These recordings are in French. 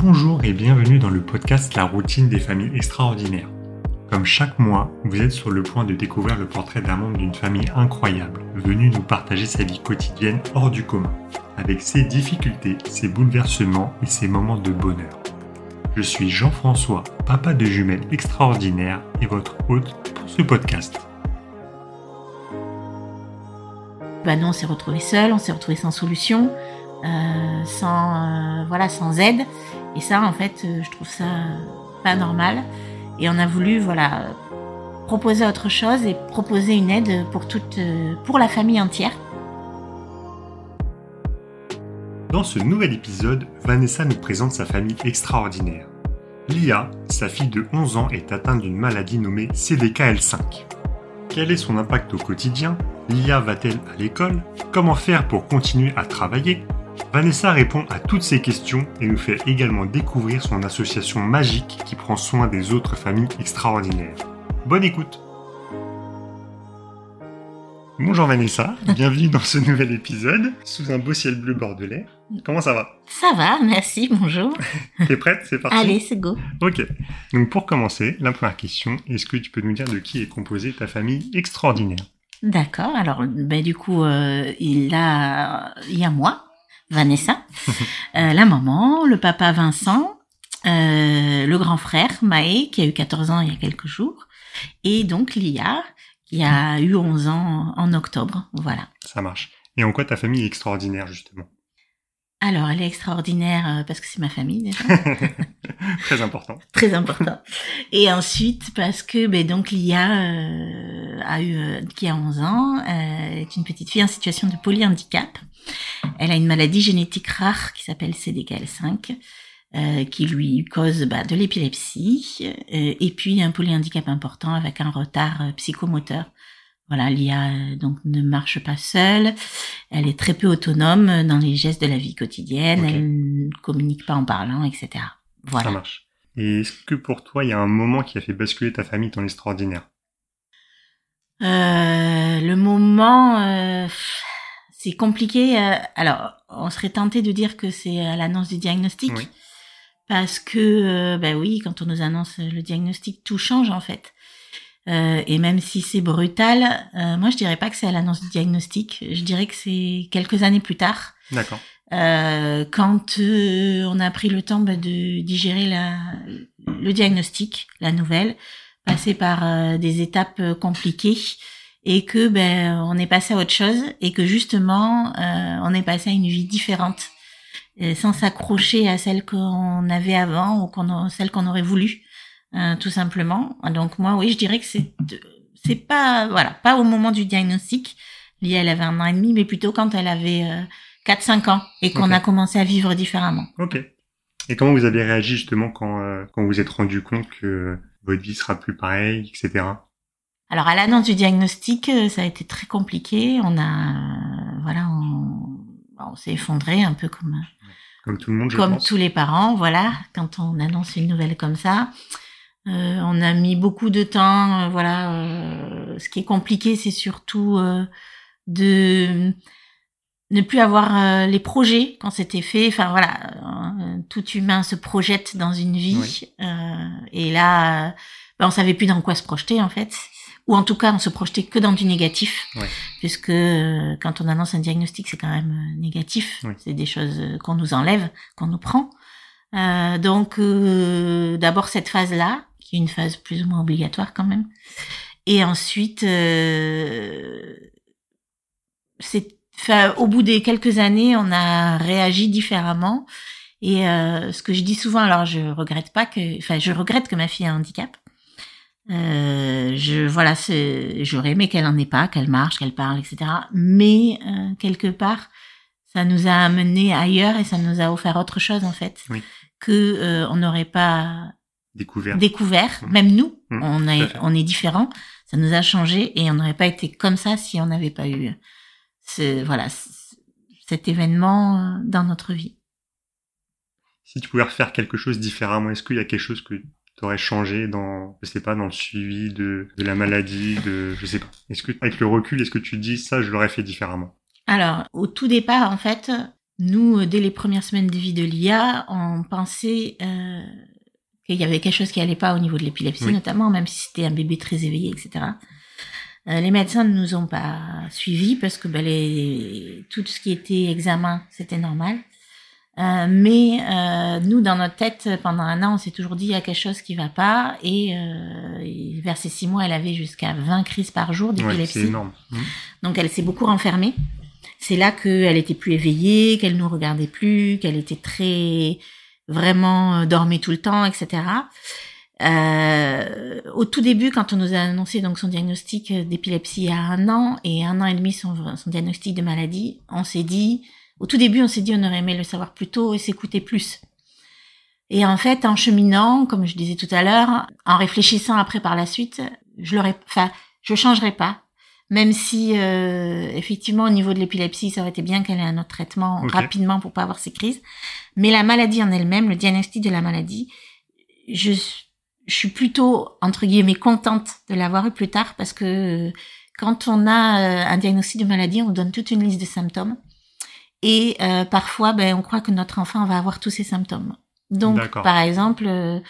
Bonjour et bienvenue dans le podcast La routine des familles extraordinaires. Comme chaque mois, vous êtes sur le point de découvrir le portrait d'un membre d'une famille incroyable, venu nous partager sa vie quotidienne hors du commun, avec ses difficultés, ses bouleversements et ses moments de bonheur. Je suis Jean-François, papa de jumelles extraordinaires et votre hôte pour ce podcast. Bah non, on s'est retrouvé seul, on s'est retrouvé sans solution, euh, sans euh, voilà, sans aide. Et ça, en fait, euh, je trouve ça pas normal. Et on a voulu voilà proposer autre chose et proposer une aide pour toute, pour la famille entière. Dans ce nouvel épisode, Vanessa nous présente sa famille extraordinaire. Lia, sa fille de 11 ans, est atteinte d'une maladie nommée CDKL5. Quel est son impact au quotidien? Lia va-t-elle à l'école? Comment faire pour continuer à travailler? Vanessa répond à toutes ces questions et nous fait également découvrir son association magique qui prend soin des autres familles extraordinaires. Bonne écoute Bonjour Vanessa, bienvenue dans ce nouvel épisode sous un beau ciel bleu bordelais. Comment ça va? Ça va, merci, bonjour. T'es prête? C'est parti? Allez, c'est go. Ok, donc pour commencer, la première question, est-ce que tu peux nous dire de qui est composée ta famille extraordinaire? D'accord, alors ben, du coup, euh, il, a, il y a moi, Vanessa, euh, la maman, le papa Vincent, euh, le grand frère Maë qui a eu 14 ans il y a quelques jours, et donc Lia qui a eu 11 ans en octobre. Voilà. Ça marche. Et en quoi ta famille est extraordinaire justement? Alors, elle est extraordinaire euh, parce que c'est ma famille déjà. Très important. Très important. Et ensuite parce que ben donc Lia euh, a eu euh, qui a 11 ans est une petite fille en situation de polyhandicap. Elle a une maladie génétique rare qui s'appelle CDKL5 qui lui cause bah, de l'épilepsie et puis un polyhandicap important avec un retard psychomoteur voilà, l'IA euh, donc ne marche pas seule. Elle est très peu autonome dans les gestes de la vie quotidienne. Elle ne communique pas en parlant, etc. Voilà. Ça marche. Et est-ce que pour toi, il y a un moment qui a fait basculer ta famille dans l'extraordinaire? Euh, Le moment, euh, c'est compliqué. Euh, alors, on serait tenté de dire que c'est à l'annonce du diagnostic. Parce que, ben oui, quand on nous annonce le diagnostic, tout change en fait. Euh, et même si c'est brutal, euh, moi je dirais pas que c'est à l'annonce du diagnostic. Je dirais que c'est quelques années plus tard. D'accord. Euh, quand euh, on a pris le temps bah, de digérer la, le diagnostic, la nouvelle, passer par euh, des étapes compliquées et que ben on est passé à autre chose et que justement on est passé à une vie différente sans s'accrocher à celle qu'on avait avant ou qu'on celle qu'on aurait voulu. Euh, tout simplement. Donc moi, oui, je dirais que c'est c'est pas voilà pas au moment du diagnostic. Lié, elle avait un an et demi, mais plutôt quand elle avait euh, 4-5 ans et qu'on a commencé à vivre différemment. Ok. Et comment vous avez réagi justement quand euh, quand vous êtes rendu compte que votre vie sera plus pareille, etc. Alors à l'annonce du diagnostic, euh, ça a été très compliqué. On a voilà, on, on s'est effondré un peu comme comme tout le monde, je comme tous les parents, voilà, quand on annonce une nouvelle comme ça. Euh, on a mis beaucoup de temps, euh, voilà. Euh, ce qui est compliqué, c'est surtout de ne plus avoir les projets quand c'était fait. Enfin voilà, tout humain se projette dans une vie, et là, ben, on savait plus dans quoi se projeter en fait, ou en tout cas, on se projetait que dans du négatif, puisque quand on annonce un diagnostic, c'est quand même négatif. C'est des choses qu'on nous enlève, qu'on nous prend. donc d'abord cette phase là qui est une phase plus ou moins obligatoire quand même. Et ensuite, euh, c'est, au bout des quelques années, on a réagi différemment. Et euh, ce que je dis souvent, alors je regrette pas que, enfin, je regrette que ma fille ait un handicap. Euh, je voilà, j'aurais aimé qu'elle en ait pas, qu'elle marche, qu'elle parle, etc. Mais euh, quelque part, ça nous a amené ailleurs et ça nous a offert autre chose en fait oui. que euh, on n'aurait pas découvert. Découvert, mmh. même nous, mmh, on est, on est différents. Ça nous a changé et on n'aurait pas été comme ça si on n'avait pas eu ce, voilà, cet événement euh, dans notre vie. Si tu pouvais refaire quelque chose différemment, est-ce qu'il y a quelque chose que tu aurais changé dans, je sais pas, dans le suivi de, de la maladie, de, je sais pas. Est-ce que, avec le recul, est-ce que tu dis ça, je l'aurais fait différemment? Alors, au tout départ, en fait, nous, dès les premières semaines de vie de l'IA, on pensait euh, qu'il y avait quelque chose qui allait pas au niveau de l'épilepsie, Oui. notamment, même si c'était un bébé très éveillé, etc. Euh, les médecins ne nous ont pas suivis parce que ben, les, tout ce qui était examen, c'était normal. Euh, mais euh, nous, dans notre tête, pendant un an, on s'est toujours dit il y a quelque chose qui va pas. Et, euh, et vers ces six mois, elle avait jusqu'à 20 crises par jour Ouais, d'épilepsie. c'est énorme. Mhm. Donc elle s'est beaucoup renfermée. C'est là qu'elle était plus éveillée, qu'elle nous regardait plus, qu'elle était très vraiment euh, dormait tout le temps, etc. Euh, au tout début, quand on nous a annoncé donc son diagnostic d'épilepsie à un an et un an et demi son, diagnostic de maladie, on s'est dit, au tout début, on s'est dit on aurait aimé le savoir plus tôt et s'écouter plus. Et en fait, en cheminant, comme je disais tout à l'heure, en réfléchissant après par la suite, je l'aurais, enfin, je changerais pas. Même si, euh, effectivement, au niveau de l'épilepsie, ça aurait été bien qu'elle ait un autre traitement rapidement pour pas avoir ces crises. Mais la maladie en elle-même, le diagnostic de la maladie, je, je suis plutôt, entre guillemets, contente de l'avoir eu plus tard parce que euh, quand on a euh, un diagnostic de maladie, on donne toute une liste de symptômes. Et euh, parfois, ben, on croit que notre enfant va avoir tous ces symptômes. Donc, par exemple, euh,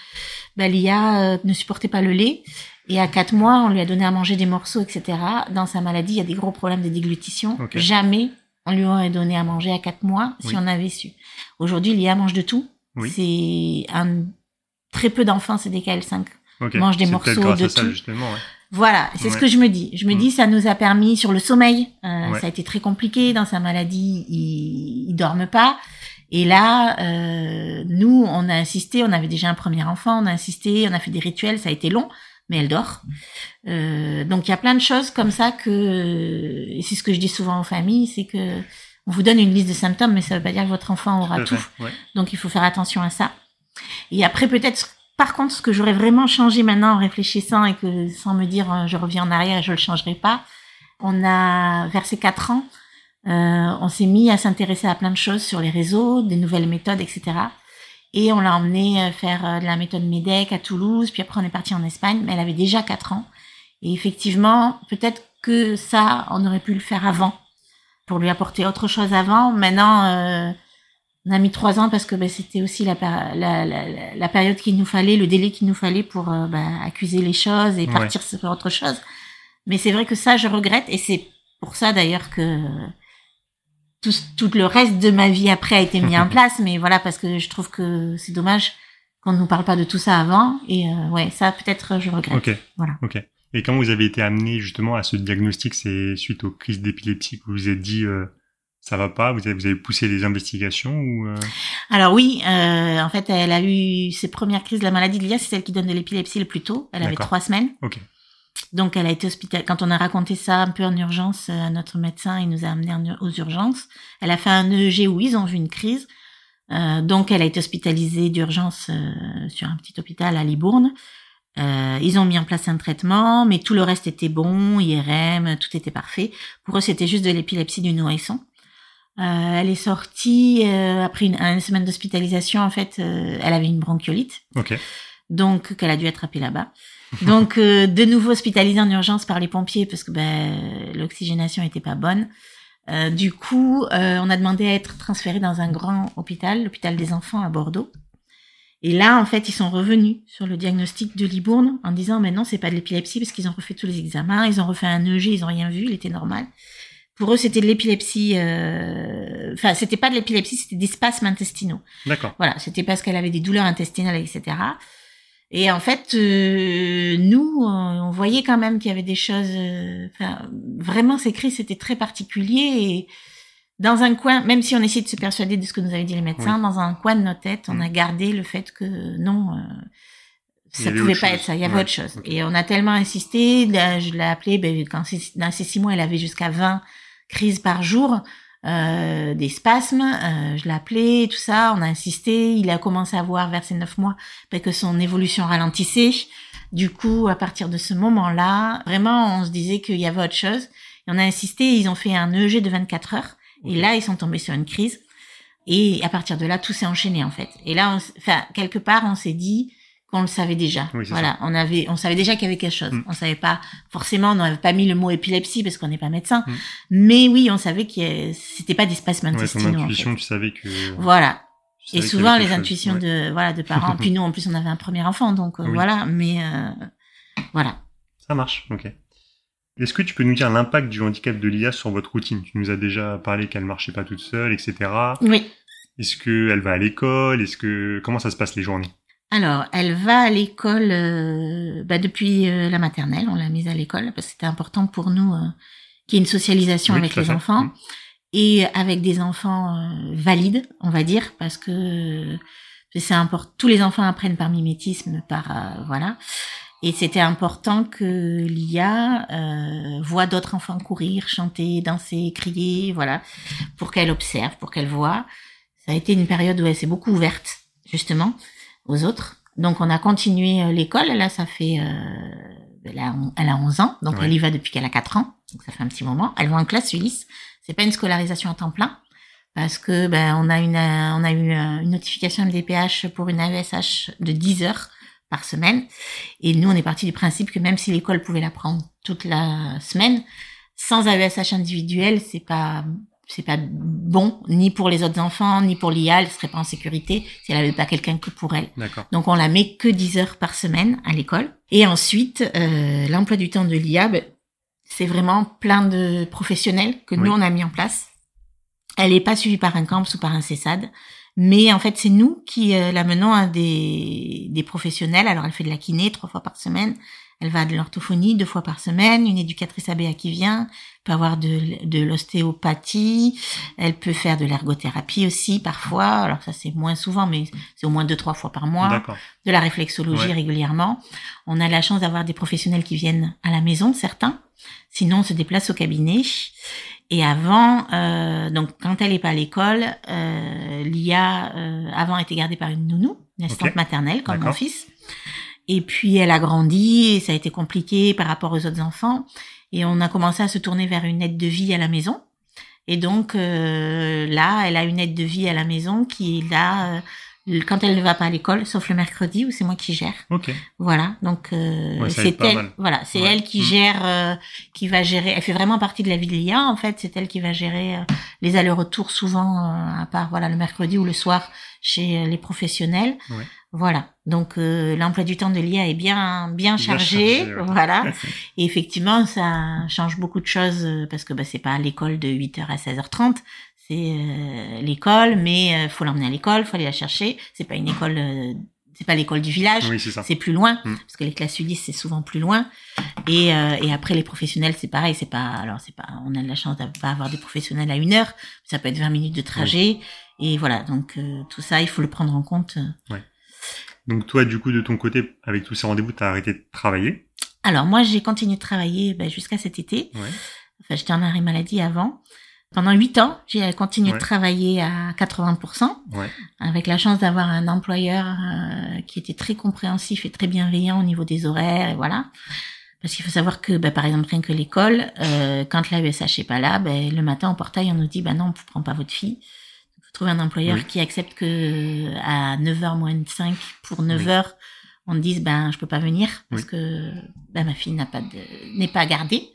ben, Lia ne supportait pas le lait. Et à quatre mois, on lui a donné à manger des morceaux, etc. Dans sa maladie, il y a des gros problèmes de déglutition. Jamais on lui aurait donné à manger à quatre mois si Oui. on avait su. Aujourd'hui, Lia mange de tout. Oui. C'est un très peu d'enfants, c'est des KL5. Ok. mange des morceaux grâce de à ça, tout. justement. ouais. Voilà, c'est ce que je me dis. Je me Mm. dis, ça nous a permis sur le sommeil. euh, Ouais. Ça a été très compliqué dans sa maladie. Il, il dorme pas. Et là, euh, nous, on a insisté. On avait déjà un premier enfant. On a insisté. On a fait des rituels. Ça a été long, mais elle dort. Euh, donc il y a plein de choses comme ça que. Et c'est ce que je dis souvent aux familles, c'est que on vous donne une liste de symptômes, mais ça veut pas dire que votre enfant aura Tout fait, ouais. Donc il faut faire attention à ça. Et après peut-être, par contre, ce que j'aurais vraiment changé maintenant en réfléchissant et que sans me dire euh, je reviens en arrière et je le changerai pas, on a vers ces quatre ans, euh, on s'est mis à s'intéresser à plein de choses sur les réseaux, des nouvelles méthodes, etc. Et on l'a emmené euh, faire euh, de la méthode MEDEC à Toulouse, puis après on est parti en Espagne, mais elle avait déjà quatre ans. Et effectivement, peut-être que ça, on aurait pu le faire avant, pour lui apporter autre chose avant. Maintenant, euh, on a mis trois ans parce que ben, c'était aussi la, la, la, la- période qu'il nous fallait, le délai qu'il nous fallait pour euh, ben, accuser les choses et Ouais. partir sur autre chose. Mais c'est vrai que ça, je regrette et c'est pour ça d'ailleurs que tout, tout le reste de ma vie après a été mis en place. Mais voilà, parce que je trouve que c'est dommage qu'on ne nous parle pas de tout ça avant. Et euh, ouais, ça peut-être je regrette. Ok. Voilà. Ok. Et quand vous avez été amené justement à ce diagnostic, c'est suite aux crises d'épilepsie que vous vous êtes dit euh, ça va pas, vous avez, vous avez poussé les investigations ou euh, Alors oui, euh, en fait, elle a eu ses premières crises de la maladie de l'IA, c'est celle qui donne de l'épilepsie le plus tôt. Elle avait trois semaines. Ok. Donc elle a été hospitalisée. Quand on a raconté ça un peu en urgence à notre médecin, il nous a amené aux urgences. Elle a fait un EEG où ils ont vu une crise. Euh, donc elle a été hospitalisée d'urgence euh, sur un petit hôpital à Libourne. Euh, ils ont mis en place un traitement, mais tout le reste était bon, IRM, tout était parfait. Pour eux, c'était juste de l'épilepsie du nourrisson. Euh, elle est sortie euh, après une, semaine d'hospitalisation. En fait, euh, elle avait une bronchiolite Ok. Donc qu'elle a dû attraper là-bas. Donc euh, de nouveau hospitalisée en urgence par les pompiers parce que ben, l'oxygénation était pas bonne. Euh, du coup, euh, on a demandé à être transféré dans un grand hôpital, l'hôpital des enfants à Bordeaux. Et là, en fait, ils sont revenus sur le diagnostic de Libourne en disant, mais non, c'est pas de l'épilepsie parce qu'ils ont refait tous les examens, ils ont refait un EEG, ils ont rien vu, il était normal. Pour eux, c'était de l'épilepsie. euh, Enfin, c'était pas de l'épilepsie, c'était des spasmes intestinaux. D'accord. Voilà, c'était parce qu'elle avait des douleurs intestinales, etc. Et en fait, euh, nous, on voyait quand même qu'il y avait des choses. euh, Enfin, vraiment, ces crises, c'était très particulier. Et dans un coin, même si on essayait de se persuader de ce que nous avaient dit les médecins, dans un coin de nos têtes, on Mm. a gardé le fait que non, euh, ça pouvait pas chose. être ça. Il y avait Ouais, autre chose. Et on a tellement insisté. là, je l'ai appelé. Ben, quand dans ces six mois, elle avait jusqu'à 20 crises par jour euh, des spasmes, euh, je l'ai appelé, tout ça, on a insisté, il a commencé à voir vers ses neuf mois ben, que son évolution ralentissait. Du coup, à partir de ce moment-là, vraiment, on se disait qu'il y avait autre chose. Et on a insisté, ils ont fait un EEG de 24 heures. Et là, ils sont tombés sur une crise. Et à partir de là, tout s'est enchaîné, en fait. Et là, on enfin, quelque part, on s'est dit qu'on le savait déjà. Oui, voilà, on avait, on savait déjà qu'il y avait quelque chose. Mm. On savait pas forcément, on n'avait pas mis le mot épilepsie parce qu'on n'est pas médecin, Mm. mais oui, on savait que c'était pas des spasmes Ouais, ton intestinaux. en intuition, fait. tu savais que. Voilà. Et souvent les chose. intuitions Ouais. de voilà de parents. Puis nous en plus on avait un premier enfant, donc euh, Oui. voilà. Mais euh, voilà. Ça marche, ok. Est-ce que tu peux nous dire l'impact du handicap de l'IA sur votre routine? Tu nous as déjà parlé qu'elle marchait pas toute seule, etc. Oui. Est-ce qu'elle va à l'école? Est-ce que comment ça se passe les journées? Alors, elle va à l'école euh, bah, depuis euh, la maternelle. On l'a mise à l'école parce que c'était important pour nous euh, qu'il y ait une socialisation Oui, avec les enfants Mm. et avec des enfants euh, valides, on va dire, parce que euh, c'est important. Tous les enfants apprennent par mimétisme, par voilà. Et c'était important que l'IA euh, voit d'autres enfants courir, chanter, danser, crier, voilà, pour qu'elle observe, pour qu'elle voit. Ça a été une période où elle s'est beaucoup ouverte, justement, aux autres. Donc on a continué euh, l'école. Là, ça fait, euh, elle, a, on- elle a 11 ans, donc Ouais. elle y va depuis qu'elle a 4 ans. Donc ça fait un petit moment. Elle va en classe Ulysse. C'est pas une scolarisation à temps plein parce que ben on a une euh, on a eu euh, une notification MDPH pour une AESH de 10 heures par semaine et nous on est parti du principe que même si l'école pouvait la prendre toute la semaine sans AESH individuel c'est pas c'est pas bon ni pour les autres enfants ni pour l'IA elle serait pas en sécurité si elle avait pas quelqu'un que pour elle donc on la met que 10 heures par semaine à l'école. Et ensuite, euh, l'emploi du temps de l'IA, ben, c'est vraiment plein de professionnels que Oui. nous on a mis en place. Elle n'est pas suivie par un CAMPS ou par un CESAD, mais en fait c'est nous qui euh, la menons à des, des professionnels. Alors elle fait de la kiné trois fois par semaine, elle va à de l'orthophonie deux fois par semaine, une éducatrice ABA qui vient, peut avoir de, de l'ostéopathie, elle peut faire de l'ergothérapie aussi parfois. Alors ça c'est moins souvent, mais c'est au moins deux trois fois par mois de la réflexologie Ouais. régulièrement. On a la chance d'avoir des professionnels qui viennent à la maison, certains. Sinon, on se déplace au cabinet. Et avant, euh, donc quand elle n'est pas à l'école, euh, l'IA euh, avant était gardée par une nounou, une assistante maternelle comme mon fils. Et puis elle a grandi et ça a été compliqué par rapport aux autres enfants. Et on a commencé à se tourner vers une aide de vie à la maison. Et donc euh, là, elle a une aide de vie à la maison qui est là euh, quand elle ne va pas à l'école, sauf le mercredi où c'est moi qui gère. Ok. Voilà, donc euh, Ouais, c'est elle, voilà, c'est Ouais. elle qui Mm. gère, euh, qui va gérer. Elle fait vraiment partie de la vie de l'IA en fait. C'est elle qui va gérer euh, les allers-retours souvent, euh, à part voilà le mercredi ou le soir chez euh, les professionnels. Ouais. Voilà, donc euh, l'emploi du temps de l'IA est bien bien Bien chargé, chargé, ouais. voilà. Et effectivement, ça change beaucoup de choses parce que bah, c'est pas l'école de 8h à 16h30, c'est euh, l'école, mais euh, faut l'emmener à l'école, faut aller la chercher. C'est pas une école, euh, c'est pas l'école du village, Oui, c'est ça. c'est plus loin Mm. parce que les classes Ulysse c'est souvent plus loin. Et, euh, et après les professionnels c'est pareil, c'est pas alors c'est pas on a de la chance de pas avoir des professionnels à une heure, ça peut être 20 minutes de trajet. Et voilà, donc euh, tout ça, il faut le prendre en compte. Donc toi, du coup, de ton côté, avec tous ces rendez-vous, t'as arrêté de travailler? Alors moi, j'ai continué de travailler ben, jusqu'à cet été. Ouais. Enfin, j'étais en arrêt maladie avant. Pendant huit ans, j'ai continué Ouais. de travailler à 80%, Ouais. avec la chance d'avoir un employeur euh, qui était très compréhensif et très bienveillant au niveau des horaires, et voilà. Parce qu'il faut savoir que, ben, par exemple, rien que l'école, euh, quand la USH est pas là, ben, le matin au portail, on nous dit, ben non, on ne prend pas votre fille. Il faut trouver un employeur Oui. qui accepte que à 9h moins 5 pour 9h, Oui. on dise, ben, je peux pas venir parce Oui. que ben, ma fille n'a pas de, n'est pas gardée.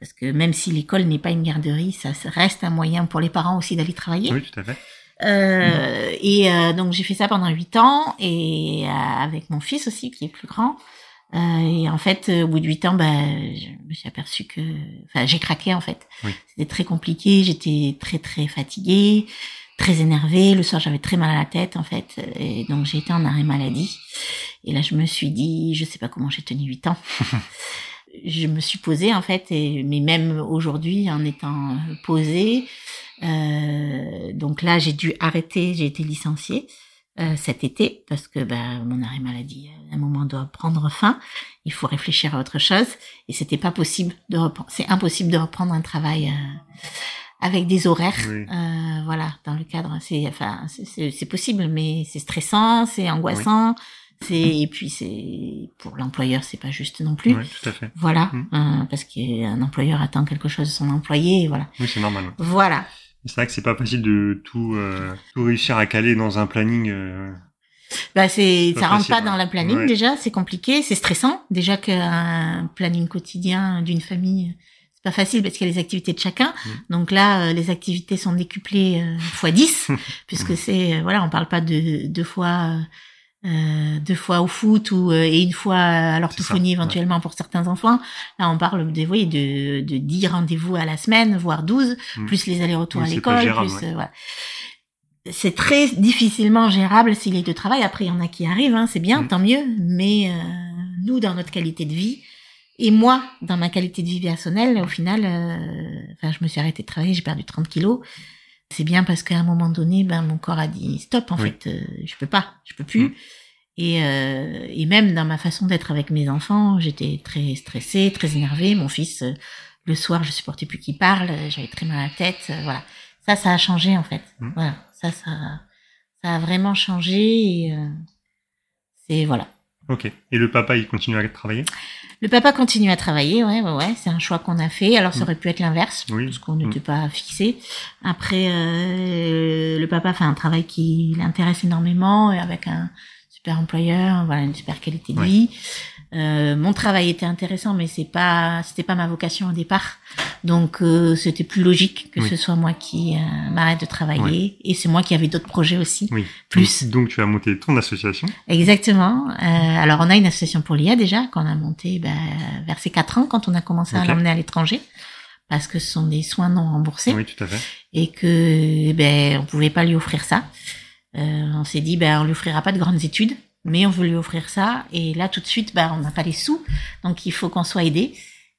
Parce que même si l'école n'est pas une garderie, ça reste un moyen pour les parents aussi d'aller travailler. Oui, tout à fait. Euh, Et euh, donc j'ai fait ça pendant huit ans et euh, avec mon fils aussi qui est plus grand. Euh, et en fait, euh, au bout de huit ans, bah, je me suis aperçue que, enfin, j'ai craqué en fait. Oui. C'était très compliqué. J'étais très très fatiguée, très énervée. Le soir, j'avais très mal à la tête en fait, et donc j'ai été en arrêt maladie. Et là, je me suis dit, je sais pas comment j'ai tenu huit ans. je me suis posée en fait, et, mais même aujourd'hui, en étant posée, euh, donc là, j'ai dû arrêter. J'ai été licenciée euh, cet été parce que bah, mon arrêt maladie, à un moment doit prendre fin. Il faut réfléchir à autre chose et c'était pas possible de reprendre. C'est impossible de reprendre un travail euh, avec des horaires. Oui. Euh, voilà, dans le cadre, c'est enfin c'est possible, mais c'est stressant, c'est angoissant. C'est et puis c'est pour l'employeur, c'est pas juste non plus. Oui, tout à fait. Voilà, Mm. euh, parce qu'un employeur attend quelque chose de son employé, et voilà. Oui, c'est normal. ouais. Voilà. C'est vrai que c'est pas facile de tout, euh, tout réussir à caler dans un planning. euh, Bah c'est, ça rentre facile, pas dans la planning Ouais. déjà, c'est compliqué, c'est stressant. Déjà qu'un planning quotidien d'une famille, c'est pas facile parce qu'il y a les activités de chacun. Mm. Donc là, euh, les activités sont décuplées euh, fois 10 puisque c'est, euh, voilà, on parle pas de deux fois, euh, euh, deux fois au foot ou euh, et une fois à l'orthophonie ouais. éventuellement pour certains enfants. Là, on parle de, oui, de, de 10 rendez-vous à la semaine, voire 12, Mm. plus les allers-retours Oui, à l'école, gérable, plus ouais. euh, voilà. C'est très difficilement gérable s'il est de travail. Après, il y en a qui arrivent, hein, c'est bien, Mm. tant mieux. Mais euh, nous, dans notre qualité de vie, et moi, dans ma qualité de vie personnelle, au final, euh, enfin, je me suis arrêtée de travailler, j'ai perdu 30 kilos. C'est bien parce qu'à un moment donné, ben, mon corps a dit stop, en Oui. fait, euh, je peux pas, je peux plus. Mm. Et, euh, et même dans ma façon d'être avec mes enfants, j'étais très stressée, très énervée. Mon fils, euh, le soir, je supportais plus qu'il parle, euh, j'avais très mal à la tête, euh, voilà. Ça, ça a changé en fait. Mm. Voilà, ça, ça, ça a vraiment changé. Et euh, c'est voilà. Ok. Et le papa, il continue à travailler? Le papa continue à travailler, ouais, ouais, ouais. C'est un choix qu'on a fait. Alors, ça Mm. aurait pu être l'inverse, Oui. parce qu'on n'était pas fixé. Après, euh, le papa fait un travail qui l'intéresse énormément, et avec un super employeur, voilà, une super qualité de Ouais. vie. Euh, mon travail était intéressant, mais c'est pas, c'était pas ma vocation au départ. Donc, euh, c'était plus logique que Oui. ce soit moi qui euh, m'arrête de travailler, et c'est moi qui avais d'autres projets aussi. Oui. Plus. Donc, tu as monté ton association. Exactement. Euh, alors on a une association pour l'IA déjà qu'on a montée ben, vers ses quatre ans quand on a commencé à l'emmener à l'étranger parce que ce sont des soins non remboursés Oui, tout à fait. et que ben on pouvait pas lui offrir ça. Euh, on s'est dit ben on lui offrira pas de grandes études mais on veut lui offrir ça et là tout de suite ben on n'a pas les sous donc il faut qu'on soit aidé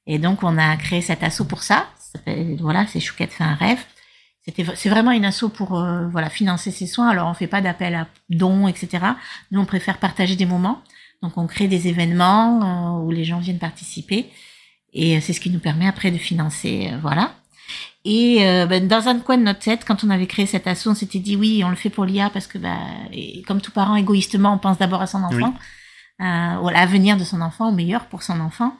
et donc on a créé cet assaut pour ça. Voilà c'est Chouquette fait un rêve. C'était c'est vraiment une asso pour euh, voilà financer ses soins. Alors on fait pas d'appel à dons etc. Nous on préfère partager des moments. Donc on crée des événements euh, où les gens viennent participer et euh, c'est ce qui nous permet après de financer euh, voilà. Et euh, ben, dans un coin de notre tête, quand on avait créé cette asso, on s'était dit oui, on le fait pour l'IA parce que bah, et comme tout parent égoïstement, on pense d'abord à son enfant, euh, ou à l'avenir de son enfant, au meilleur pour son enfant.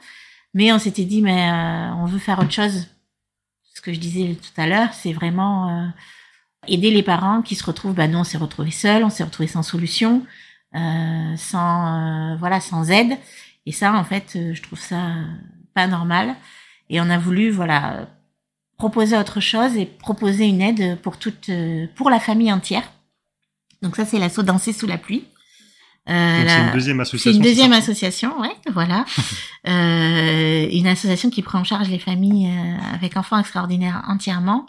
Mais on s'était dit mais euh, on veut faire autre chose. Ce que je disais tout à l'heure, c'est vraiment euh, aider les parents qui se retrouvent. Bah nous, on s'est retrouvés seuls, on s'est retrouvés sans solution, euh, sans euh, voilà, sans aide. Et ça, en fait, euh, je trouve ça euh, pas normal. Et on a voulu voilà proposer autre chose et proposer une aide pour toute euh, pour la famille entière. Donc ça, c'est l'assaut Danser sous la pluie. Euh, c'est une deuxième association. c'est une deuxième association, ouais, voilà. euh, une association qui prend en charge les familles avec enfants extraordinaires entièrement.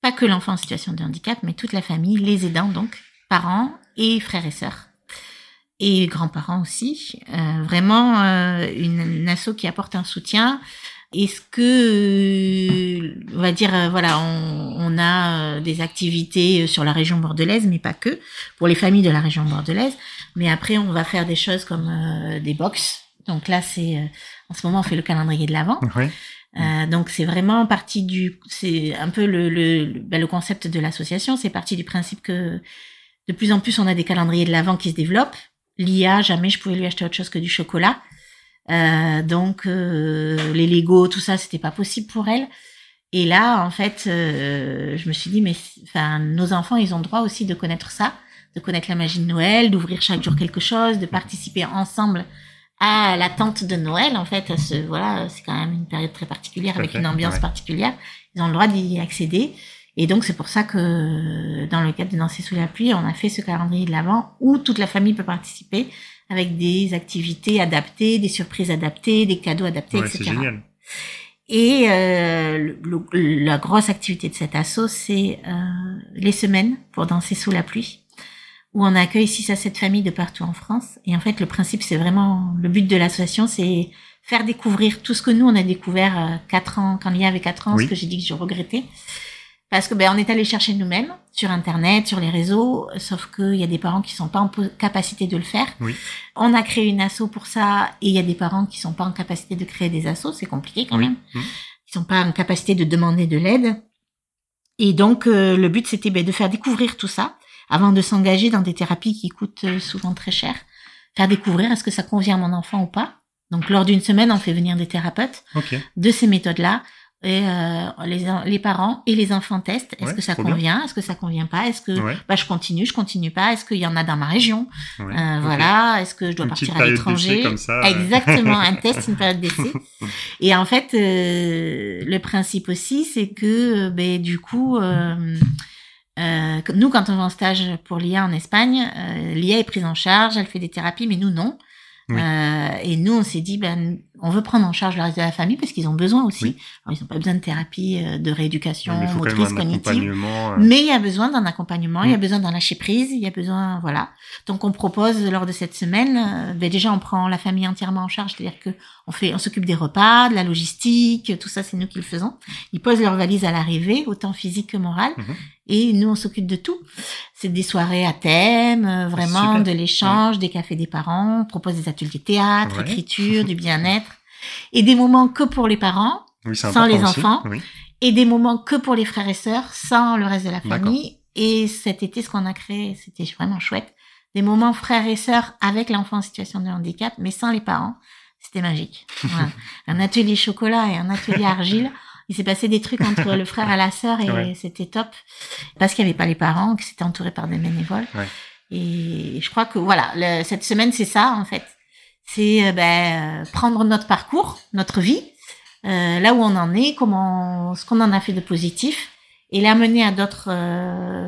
Pas que l'enfant en situation de handicap, mais toute la famille, les aidants donc, parents et frères et sœurs. Et grands-parents aussi. Euh, vraiment une, une asso qui apporte un soutien. Est-ce que, euh, on va dire, euh, voilà, on, on a euh, des activités sur la région bordelaise, mais pas que, pour les familles de la région bordelaise. Mais après, on va faire des choses comme euh, des box. Donc là, c'est euh, en ce moment, on fait le calendrier de l'avant. Euh, donc c'est vraiment partie du, c'est un peu le le, le, ben, le concept de l'association. C'est parti du principe que de plus en plus on a des calendriers de l'avant qui se développent. L'IA, jamais je pouvais lui acheter autre chose que du chocolat. Euh, donc euh, les Lego, tout ça, c'était pas possible pour elle. Et là, en fait, euh, je me suis dit, mais enfin, nos enfants, ils ont droit aussi de connaître ça, de connaître la magie de Noël, d'ouvrir chaque jour quelque chose, de participer ensemble à l'attente de Noël. En fait, à ce, voilà, c'est quand même une période très particulière avec une ambiance ouais. particulière. Ils ont le droit d'y accéder. Et donc, c'est pour ça que dans le cadre de Danser sous la pluie, on a fait ce calendrier de l'Avent où toute la famille peut participer avec des activités adaptées, des surprises adaptées, des cadeaux adaptés, Ouais, etc. c'est génial. Et euh, le- le- la grosse activité de cet assaut, c'est euh, les semaines pour danser sous la pluie, où on accueille 6 à 7 familles de partout en France. Et en fait, le principe, c'est vraiment le but de l'association, c'est faire découvrir tout ce que nous on a découvert euh, quatre ans quand il y avait quatre ans, Oui. ce que j'ai dit que je regrettais. Parce que ben on est allé chercher nous-mêmes sur internet, sur les réseaux, sauf qu'il y a des parents qui sont pas en capacité de le faire. Oui. On a créé une asso pour ça, et il y a des parents qui sont pas en capacité de créer des assos, c'est compliqué quand Oui. même. Mhm. Ils sont pas en capacité de demander de l'aide. Et donc euh, le but c'était ben, de faire découvrir tout ça avant de s'engager dans des thérapies qui coûtent euh, souvent très cher. Faire découvrir est-ce que ça convient à mon enfant ou pas. Donc lors d'une semaine, on fait venir des thérapeutes Ok. de ces méthodes-là et euh, les, les parents et les enfants testent. Est-ce Ouais, que ça convient? Est-ce que ça convient pas? Est-ce que Ouais. bah, je continue, je continue pas? Est-ce qu'il y en a dans ma région? Ouais, Euh. Voilà. Est-ce que je dois Une partir à l'étranger? euh. Exactement, un test, une période d'essai. Et en fait, euh, le principe aussi, c'est que euh, ben, du coup, euh, euh, nous, quand on va en stage pour l'IA en Espagne, euh, l'IA est prise en charge, elle fait des thérapies, mais nous, non. Oui. Euh, et nous, on s'est dit, ben, on veut prendre en charge le reste de la famille parce qu'ils ont besoin aussi. Oui. Alors, ils n'ont pas besoin de thérapie euh, de rééducation quand motrice cognitive. euh, Mais il y a besoin d'un accompagnement, il y a Mm. besoin d'un lâcher prise, il y a besoin, voilà. Donc on propose lors de cette semaine, euh, ben déjà on prend la famille entièrement en charge, c'est-à-dire que on fait, on s'occupe des repas, de la logistique, tout ça c'est nous qui le faisons. Ils posent leur valise à l'arrivée, autant physique que morale, Mhm. Et nous on s'occupe de tout. C'est des soirées à thème, euh, vraiment super. de l'échange, des cafés des parents, on propose des ateliers théâtre, Ouais. écriture, du bien-être, et des moments que pour les parents, Oui, sans les aussi. enfants. Oui. et des moments que pour les frères et sœurs, sans le reste de la famille. Et cet été, ce qu'on a créé, c'était vraiment chouette. Des moments frères et sœurs avec l'enfant en situation de handicap, mais sans les parents. C'était magique. Voilà. un atelier chocolat et un atelier argile. Il s'est passé des trucs entre le frère et la sœur et Ouais. c'était top. Parce qu'il n'y avait pas les parents, que c'était entouré par des bénévoles. Ouais. Et je crois que voilà, le- cette semaine, c'est ça, en fait. C'est euh, ben, euh, prendre notre parcours, notre vie, euh, là où on en est, comment, ce qu'on en a fait de positif, et l'amener à d'autres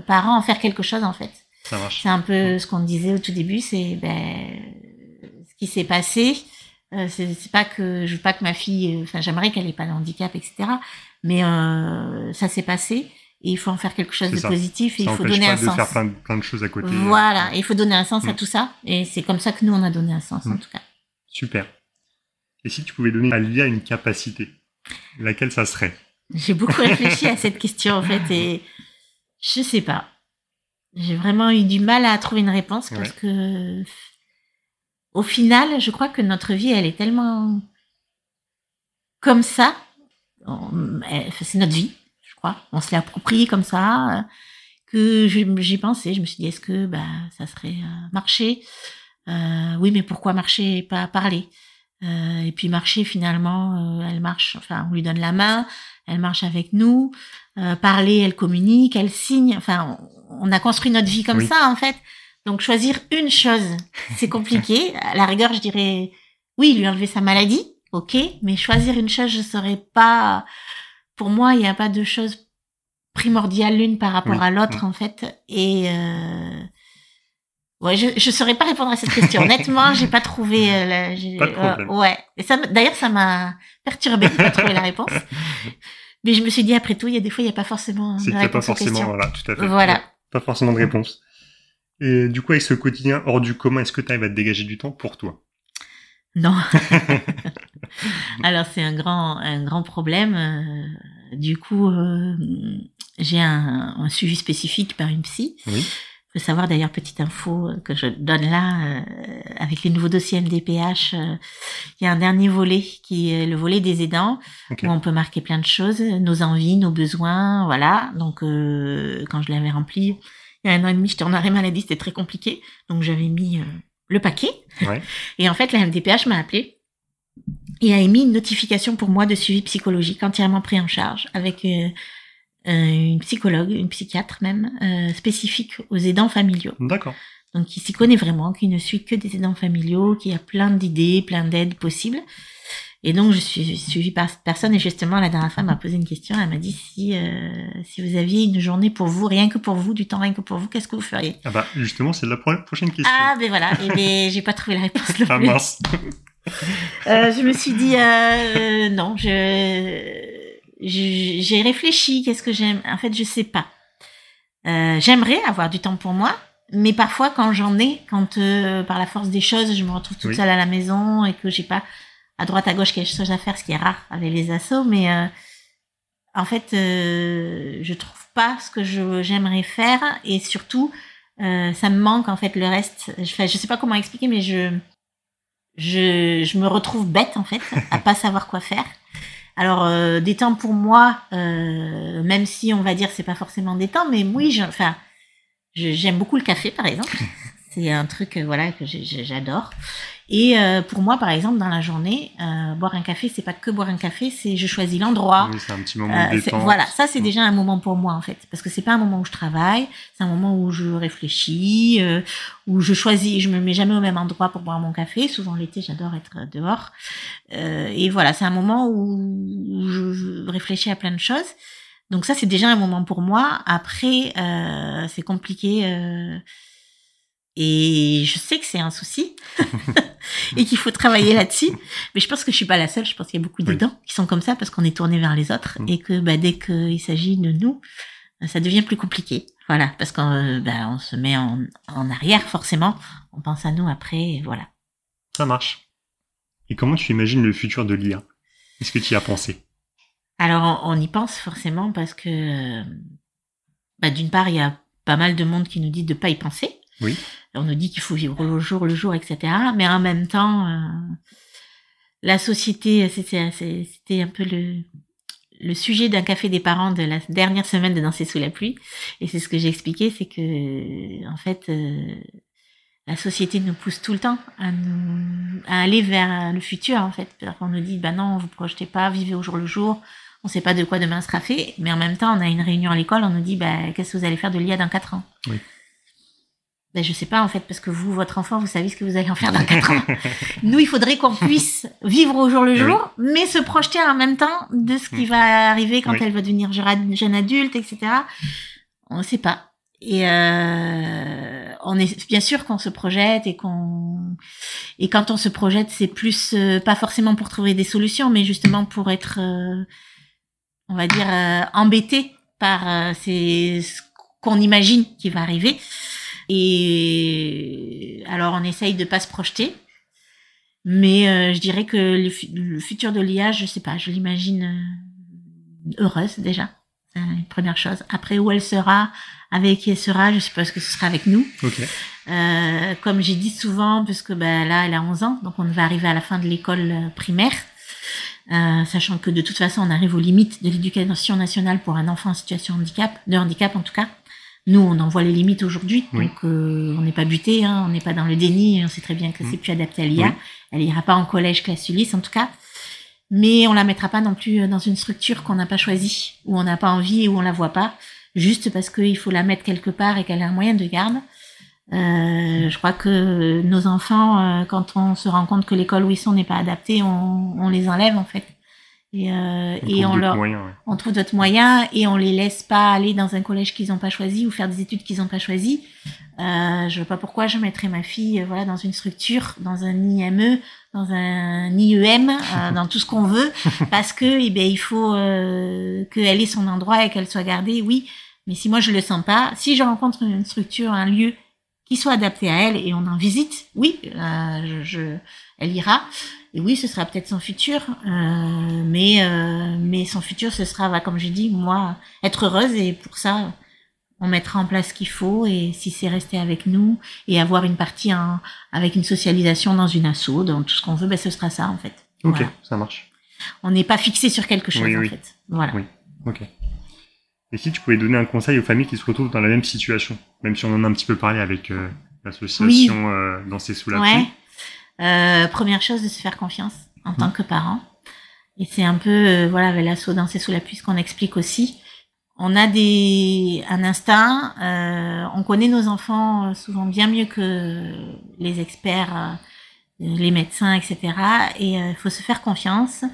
parents à faire quelque chose en fait. Ça marche. C'est un peu ce qu'on disait au tout début, c'est ben, ce qui s'est passé. Euh, c'est pas que je veux pas que ma fille, euh, enfin j'aimerais qu'elle ait pas de handicap, etc. Mais euh, ça s'est passé et il faut en faire quelque chose de ça. positif et Ça il faut donner pas un de sens. faire plein de, plein de choses à côté. Voilà, et il faut donner un sens à Mm. tout ça et c'est comme ça que nous on a donné un sens en Mm. tout cas. Super. Et si tu pouvais donner à l'IA une capacité, laquelle ça serait? J'ai beaucoup réfléchi à cette question en fait et je sais pas. J'ai vraiment eu du mal à trouver une réponse parce Ouais. que au final, je crois que notre vie, elle est tellement comme ça. C'est notre vie, je crois. On se l'est approprié comme ça euh, que j'y pensais. Je me suis dit, est-ce que bah, ça serait euh, marcher Euh, Oui, mais pourquoi marcher et pas parler? Euh, Et puis marcher, finalement, euh, elle marche. Enfin, on lui donne la main, elle marche avec nous. Parler, elle communique, elle signe. Enfin, on, on a construit notre vie comme Oui. ça, en fait. Donc choisir une chose, c'est compliqué. à la rigueur, je dirais oui, lui enlever sa maladie, ok, mais choisir une chose, je saurais pas. Pour moi, il n'y a pas de chose primordiale l'une par rapport Oui. à l'autre, en fait. Et euh... ouais, je je saurais pas répondre à cette question. Honnêtement, j'ai pas trouvé. euh, la- j'ai- Pas de problème. euh, ouais. Et ça, d'ailleurs, ça m'a perturbé de pas trouver la réponse. Mais je me suis dit après tout, il y a des fois, il n'y a pas forcément de a pas aux forcément, voilà, tout à fait. Voilà. Pas forcément de réponse. Et du coup, avec ce quotidien hors du commun, est-ce que tu arrives à te dégager du temps pour toi? Non. Alors c'est un grand un grand problème. euh, du coup, euh, j'ai un, un suivi spécifique par une psy. Oui. faut savoir d'ailleurs petite info euh, que je donne là euh, avec les nouveaux dossiers MDPH. euh, Il y a un dernier volet qui est le volet des aidants où on peut marquer plein de choses, nos envies, nos besoins, voilà. Donc euh, quand je l'avais rempli il y a un an et demi, j'étais en arrêt maladie, c'était très compliqué, donc j'avais mis euh, le paquet. Ouais. Et en fait, la MDPH m'a appelé et a émis une notification pour moi de suivi psychologique entièrement pris en charge avec euh, euh, une psychologue, une psychiatre même, euh, spécifique aux aidants familiaux. D'accord. Donc qui s'y connaît vraiment, qui ne suit que des aidants familiaux, qui a plein d'idées, plein d'aides possibles. Et donc je suis suivie par cette personne et justement la dernière fois elle m'a posé une question, elle m'a dit si euh, si vous aviez une journée pour vous, rien que pour vous, du temps rien que pour vous, qu'est-ce que vous feriez? Ah bah, justement, c'est la pro- prochaine question. Ah ben voilà, et ben j'ai pas trouvé la réponse non Ah, plus. mince. Euh, je me suis dit euh, non, je j'ai réfléchi, qu'est-ce que j'aime? En fait, je sais pas. Euh, J'aimerais avoir du temps pour moi, mais parfois quand j'en ai, quand euh, par la force des choses, je me retrouve toute Oui. seule à la maison et que j'ai pas à droite à gauche quelque chose à faire, ce qui est rare avec les assos, mais euh, en fait, euh, je trouve pas ce que j'aimerais faire et surtout, euh, ça me manque en fait le reste. Je, enfin, je sais pas comment expliquer, mais je je, je me retrouve bête en fait à pas savoir quoi faire. Alors des temps pour moi, même si on va dire c'est pas forcément des temps, mais oui, enfin j'aime beaucoup le café par exemple. C'est un truc voilà que j'adore. Et euh, pour moi, par exemple, dans la journée, euh, boire un café, c'est pas que boire un café, c'est je choisis l'endroit. Oui, c'est un petit moment de Euh, c'est- détente. voilà, ça c'est Mm. déjà un moment pour moi en fait, parce que c'est pas un moment où je travaille, c'est un moment où je réfléchis, euh, où je choisis, je me mets jamais au même endroit pour boire mon café. Souvent l'été, j'adore être dehors, Euh, et voilà, c'est un moment où je, je réfléchis à plein de choses. Donc ça c'est déjà un moment pour moi. Après, euh, c'est compliqué. Et je sais que c'est un souci et qu'il faut travailler là-dessus. Mais je pense que je suis pas la seule. Je pense qu'il y a beaucoup de Oui. gens qui sont comme ça parce qu'on est tourné vers les autres Mm. et que bah, dès qu'il s'agit de nous, ça devient plus compliqué. Voilà, parce qu'on euh, bah, on se met en, en arrière forcément. On pense à nous après. Et voilà. Ça marche. Et comment tu imagines le futur de l'IA Est-ce que tu y as pensé? Alors on, on y pense forcément parce que euh, bah, d'une part il y a pas mal de monde qui nous dit de pas y penser. Oui. On nous dit qu'il faut vivre le jour le jour, etc. Mais en même temps, euh, la société, c'était un peu le sujet d'un café des parents de la dernière semaine de Danser sous la pluie. Et c'est ce que j'ai expliqué, c'est que en fait, euh, la société nous pousse tout le temps à nous à aller vers le futur. En fait, on nous dit, bah non, vous projetez pas, vivez au jour le jour. On sait pas de quoi demain sera fait, mais en même temps, on a une réunion à l'école, on nous dit, bah, qu'est-ce que vous allez faire de l'IA dans quatre ans? Ben, je sais pas en fait parce que vous, votre enfant, vous savez ce que vous allez en faire dans quatre ans. Nous, il faudrait qu'on puisse vivre au jour le Oui. jour, mais se projeter en même temps de ce qui Mm. va arriver quand Oui. elle va devenir jeune jeune adulte, etc. On ne sait pas. Et euh, on est bien sûr qu'on se projette et qu'on et quand on se projette, c'est plus euh, pas forcément pour trouver des solutions, mais justement pour être, euh, on va dire, euh, embêté par euh, ces- ce qu'on imagine qui va arriver. Et alors on essaye de pas se projeter, mais euh, je dirais que le, fu- le futur de l'IA, je sais pas, je l'imagine euh, heureuse déjà. C'est une première chose. Après où elle sera, avec qui elle sera, je suppose que ce sera avec nous. Ok. Euh, comme j'ai dit souvent, puisque ben, là, elle a 11 ans, donc on va arriver à la fin de l'école euh, primaire, euh, sachant que de toute façon, on arrive aux limites de l'éducation nationale pour un enfant en situation de handicap, de handicap en tout cas. Nous, on en voit les limites aujourd'hui, Oui. donc euh, on n'est pas buté, hein, on n'est pas dans le déni, on sait très bien que Mm. c'est plus adapté à l'IA. Oui. Elle ira pas en collège classe Ulysse en tout cas, mais on la mettra pas non plus euh, dans une structure qu'on n'a pas choisie, où on n'a pas envie, où on la voit pas, juste parce qu'il faut la mettre quelque part et qu'elle a un moyen de garde. Euh, je crois que nos enfants, quand on se rend compte que l'école où ils sont n'est pas adaptée, on, on les enlève en fait. Et, euh, On et on leur, moyens, ouais. on trouve d'autres moyens et on les laisse pas aller dans un collège qu'ils n'ont pas choisi ou faire des études qu'ils n'ont pas choisi. Euh, je vois pas pourquoi je mettrais ma fille, euh, voilà, dans une structure, dans un IME, dans un IEM, euh, dans tout ce qu'on veut, parce que, eh ben, il faut euh, qu'elle ait son endroit et qu'elle soit gardée. Oui, mais si moi je le sens pas, si je rencontre une structure, un lieu qui soit adapté à elle et on en visite, oui, euh, je, je- elle ira. Et oui, ce sera peut-être son futur, euh, mais euh, mais son futur, ce sera, bah, comme j'ai dit, moi, être heureuse et pour ça, on mettra en place ce qu'il faut et si c'est rester avec nous et avoir une partie en, avec une socialisation dans une asso, dans tout ce qu'on veut, ben ce sera ça en fait. Ok, Voilà. ça marche. On n'est pas fixé sur quelque chose Oui, en oui. fait. Voilà. Oui. Ok. Et si tu pouvais donner un conseil aux familles qui se retrouvent dans la même situation, même si on en a un petit peu parlé avec euh, l'association euh, Danser sous la Ouais. Euh, première chose, de se faire confiance en tant que parent. Et c'est un peu, euh, voilà, avec l'assaut danser sous la pluie, ce qu'on explique aussi. On a des, un instinct, euh, on connaît nos enfants euh, souvent bien mieux que les experts, les médecins, etc. Et il faut se faire confiance.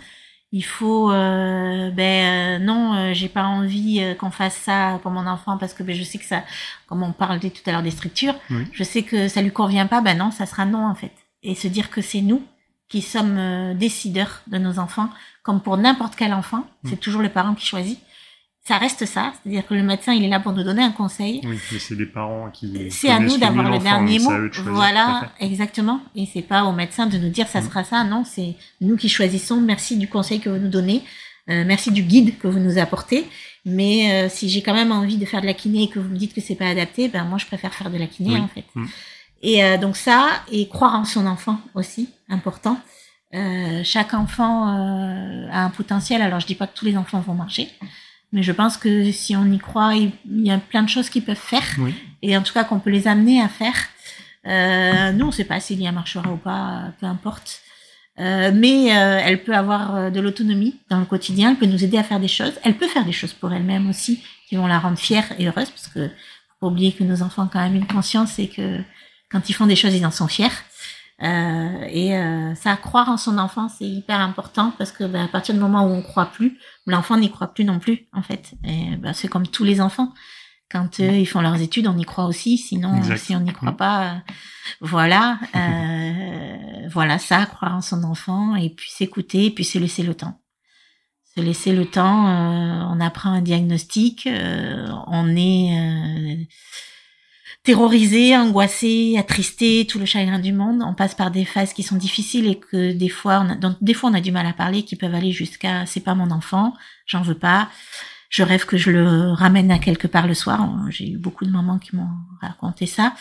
Il faut, euh, ben non, j'ai pas envie qu'on fasse ça pour mon enfant parce que ben, je sais que ça, comme on parlait tout à l'heure des structures, je sais que ça lui convient pas, ben non, ça sera non en fait. Et se dire que c'est nous qui sommes euh, décideurs de nos enfants, comme pour n'importe quel enfant, Mm. c'est toujours le parent qui choisit. Ça reste ça, c'est-à-dire que le médecin il est là pour nous donner un conseil. Oui, mais c'est les parents qui. C'est à nous d'avoir le dernier mot. Voilà, exactement. Et c'est pas au médecin de nous dire ça Mm. sera ça. Non, c'est nous qui choisissons. Merci du conseil que vous nous donnez. Euh, merci du guide que vous nous apportez. Mais euh, si j'ai quand même envie de faire de la kiné et que vous me dites que c'est pas adapté, ben moi je préfère faire de la kiné Oui. en fait. Mm. Et euh, donc ça, et croire en son enfant aussi, important. Euh, chaque enfant euh, a un potentiel. Alors je dis pas que tous les enfants vont marcher, mais je pense que si on y croit, il y a plein de choses qu'ils peuvent faire Oui. et en tout cas qu'on peut les amener à faire. Euh, nous, on ne sait pas si Lia marchera ou pas, peu importe. Euh, mais euh, elle peut avoir euh, de l'autonomie dans le quotidien, elle peut nous aider à faire des choses. Elle peut faire des choses pour elle-même aussi qui vont la rendre fière et heureuse, parce que faut pas oublier que nos enfants ont quand même une conscience et que quand ils font des choses, ils en sont fiers. Euh, et euh, ça, croire en son enfant, c'est hyper important parce que ben, à partir du moment où on croit plus, l'enfant n'y croit plus non plus, en fait. Et ben, c'est comme tous les enfants. Quand eux, ils font leurs études, on y croit aussi. Sinon, Exact. si on n'y croit pas, euh, voilà, euh, voilà ça, croire en son enfant et puis s'écouter, et puis se laisser le temps. Se laisser le temps. euh, on apprend un diagnostic, euh, on est euh, terrorisé, angoissé, attristé, tout le chagrin du monde. On passe par des phases qui sont difficiles et que des fois, on a, donc, des fois, on a du mal à parler, qui peuvent aller jusqu'à c'est pas mon enfant, j'en veux pas. Je rêve que je le ramène à quelque part le soir. J'ai eu beaucoup de mamans qui m'ont raconté ça.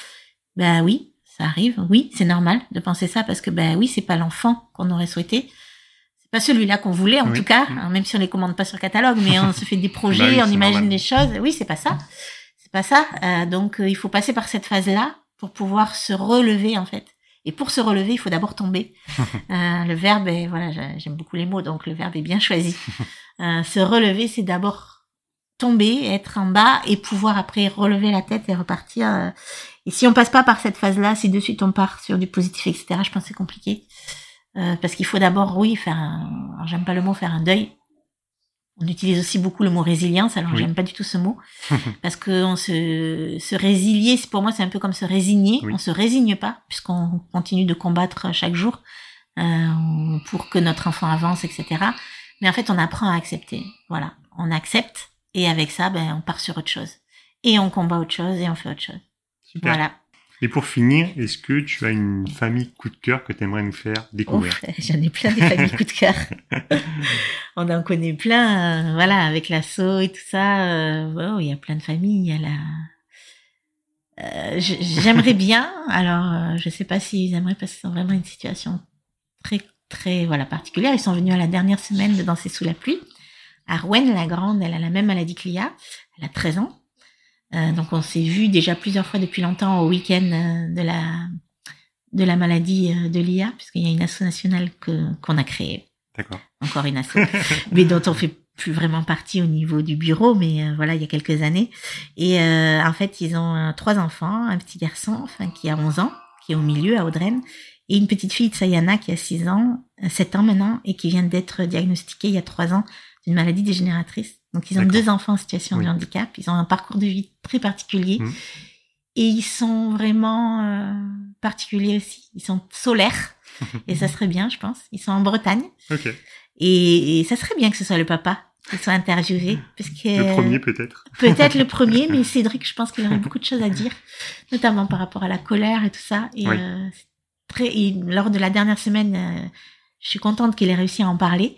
Ben oui, ça arrive. Oui, c'est normal de penser ça parce que ben oui, c'est pas l'enfant qu'on aurait souhaité. C'est pas celui-là qu'on voulait en Oui. tout cas, hein, même si on les commande pas sur catalogue, mais on se fait des projets, Bah oui, on imagine normal. des choses. Oui, c'est pas ça. Pas ça. Euh, donc euh, il faut passer par cette phase-là pour pouvoir se relever en fait. Et pour se relever, il faut d'abord tomber. Euh, le verbe est voilà, j'a- j'aime beaucoup les mots, donc le verbe est bien choisi. Se relever, c'est d'abord tomber, être en bas et pouvoir après relever la tête et repartir. Et si on passe pas par cette phase-là, si de suite on part sur du positif, etc., je pense que c'est compliqué. Parce qu'il faut d'abord, oui, faire un, j'aime pas le mot faire un deuil. On utilise aussi beaucoup le mot résilience, alors Oui. j'aime pas du tout ce mot. parce que on se, se résilier, pour moi, c'est un peu comme se résigner. Oui. On se résigne pas, puisqu'on continue de combattre chaque jour euh, pour que notre enfant avance, etc. Mais en fait, on apprend à accepter. Voilà, on accepte et avec ça, ben, on part sur autre chose. Et on combat autre chose et on fait autre chose. Super. Voilà. Et pour finir, est-ce que tu as une famille coup de cœur que tu aimerais nous faire découvrir Ouf, j'en ai plein des familles coup de cœur. on en connaît plein, euh, voilà, avec l'assaut et tout ça. euh, wow, il y a plein de familles. Il la. Euh, J'aimerais bien. Alors, je sais pas s'ils aimeraient parce qu'ils sont vraiment une situation très très voilà particulière. Ils sont venus à la dernière semaine de Danser sous la pluie. À Rouen, la grande, elle a la même maladie que Lia. Elle a 13 ans. Euh, donc on s'est vu déjà plusieurs fois depuis longtemps au week-end euh, de la de la maladie euh, de l'IA, puisqu'il y a une asso nationale que qu'on a créée, D'accord. encore une asso, mais dont on fait plus vraiment partie au niveau du bureau, mais euh, voilà, il y a quelques années. Et euh, en fait, ils ont trois enfants, un petit garçon, enfin qui a 11 ans, qui est au milieu à Audreyne, et une petite fille, Sayana, qui a 6 ans, euh, 7 ans maintenant, et qui vient d'être diagnostiquée il y a 3 ans d'une maladie dégénératrice. Donc ils ont deux enfants en situation Oui. de handicap, ils ont un parcours de vie très particulier. Mhm. Et ils sont vraiment euh, particuliers aussi. Ils sont solaires. et ça serait bien, je pense. Ils sont en Bretagne. Ok. Et, et ça serait bien que ce soit le papa qui soit interviewé. Parce que, Le premier peut-être. Peut-être le premier, mais Cédric, je pense qu'il aurait beaucoup de choses à dire, notamment par rapport à la colère et tout ça. Et, Oui. euh, très, et lors de la dernière semaine, euh, je suis contente qu'il ait réussi à en parler.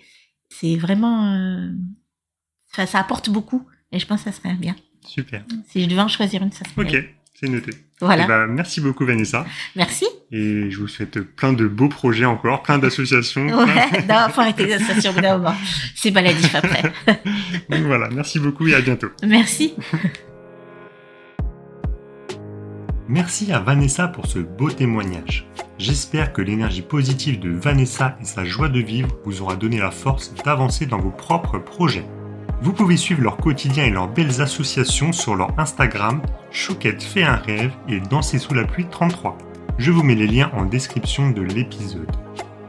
C'est vraiment, ça, apporte beaucoup. Et je pense que ça serait bien. Super. Si je devais en choisir une, ça serait. Ok, c'est noté. Voilà. Eh ben, merci beaucoup Vanessa. Merci. Et je vous souhaite plein de beaux projets encore, plein d'associations. Ouais, non, faut arrêter les associations. C'est maladif après. Donc voilà, merci beaucoup et à bientôt. Merci. Merci à Vanessa pour ce beau témoignage. J'espère que l'énergie positive de Vanessa et sa joie de vivre vous aura donné la force d'avancer dans vos propres projets. Vous pouvez suivre leur quotidien et leurs belles associations sur leur Instagram, Chouquette fait un rêve et Danser sous la pluie 33. Je vous mets les liens en description de l'épisode.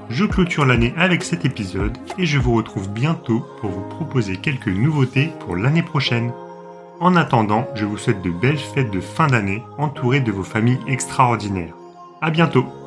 Je clôture l'année avec cet épisode et je vous retrouve bientôt pour vous proposer quelques nouveautés pour l'année prochaine. En attendant, je vous souhaite de belles fêtes de fin d'année entourées de vos familles extraordinaires. À bientôt!